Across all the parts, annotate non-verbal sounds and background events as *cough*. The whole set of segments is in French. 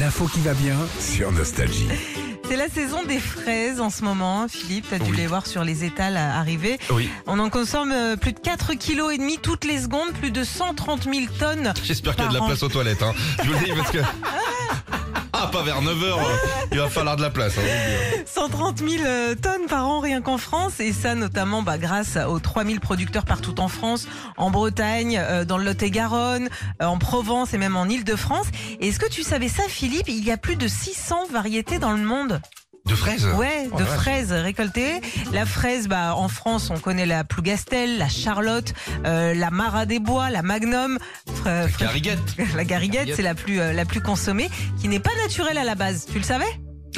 L'info qui va bien sur Nostalgie. C'est la saison des fraises en ce moment, Philippe. T'as dû Oui. les voir sur les étals arriver. Oui. On en consomme euh, plus de 4 kg et demi toutes les secondes, plus de 130 000 tonnes. J'espère qu'il y a de la an. place aux toilettes. Hein. Je vous le dis parce que. *laughs* Ah, pas vers 9h, il va falloir de la place. hein. 130 000 euh, tonnes par an rien qu'en France et ça notamment bah, grâce aux 3000 producteurs partout en France, en Bretagne, euh, dans le Lot-et-Garonne, euh, en Provence et même en Île-de-France. Et Est-ce que tu savais ça Philippe? Il y a plus de 600 variétés dans le monde. De fraises Ouais, Oh de la fraises récoltées. La fraise, bah, en France, on connaît la Plougastel, la Charlotte, euh, la Marat des Bois, la Magnum. Fra- fra- Gariguette. la Gariguette, *laughs* c'est la plus, euh, la plus consommée, qui n'est pas naturelle à la base. Tu le savais?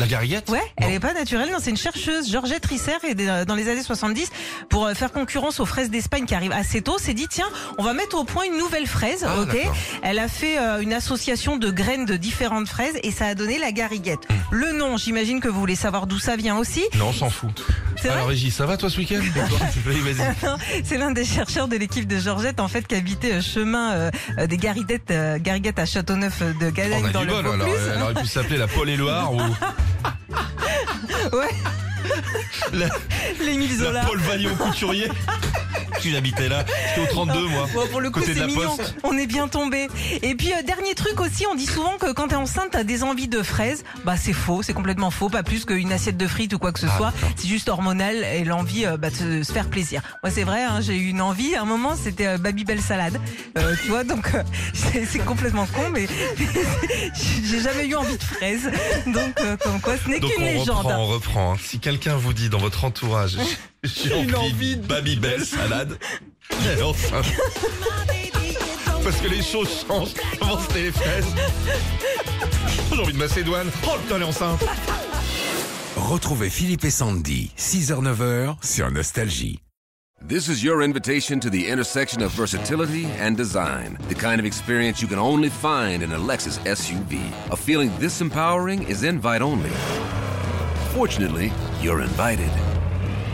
La gariguette Ouais, elle est pas naturelle. Non, c'est une chercheuse, Georgette Risser, et des- dans les années 70, pour euh, faire concurrence aux fraises d'Espagne qui arrivent assez tôt, s'est dit tiens, on va mettre au point une nouvelle fraise. Ah, ok. Elle a fait euh, une association de graines de différentes fraises et ça a donné la Gariguette. Le nom, j'imagine que vous voulez savoir d'où ça vient aussi. Non, on s'en fout. Alors, Régis, ça va toi ce week-end. *laughs* *laughs* C'est l'un des chercheurs de l'équipe de Georgette en fait qui habitait euh, chemin euh, euh, des Gariguettes, euh, Gariguettes à Châteauneuf de a dans du le bol alors. Elle aurait pu s'appeler la Paul Éluard ou *laughs* Ouais, la, l'Émile Zola. la Paul Vaillot couturier. Tu habitais là. J'étais au 32 moi. Bon, pour le coup, c'est mignon. Poste. On est bien tombé. Et puis, euh, dernier truc aussi, on dit souvent que quand t'es enceinte, t'as des envies de fraises. Bah, c'est faux, c'est complètement faux. Pas plus qu'une assiette de frites ou quoi que ce Ah, soit. C'est juste hormonal et l'envie euh, bah, de se, faire plaisir. Moi, c'est vrai, hein, j'ai eu une envie. À un moment, c'était euh, Babybel salade. Euh, tu vois, donc *laughs* c'est complètement con, mais *laughs* j'ai jamais eu envie de fraises. Donc, comme quoi, ce n'est qu'une on légende. reprend, on reprend. Si quelqu'un vous dit dans votre entourage, *laughs* j'ai Une envie envie de Babybel salade, elle est enceinte. Parce que les choses changent. Avant c'était les fraises. J'ai envie de Macédoine. Oh putain, elle est enceinte. Retrouvez Philippe et Sandy, 6h-9h sur Nostalgie. This is your invitation to the intersection of versatility and design. The kind of experience you can only find in a Lexus SUV. A feeling this empowering is invite only. Fortunately, you're invited.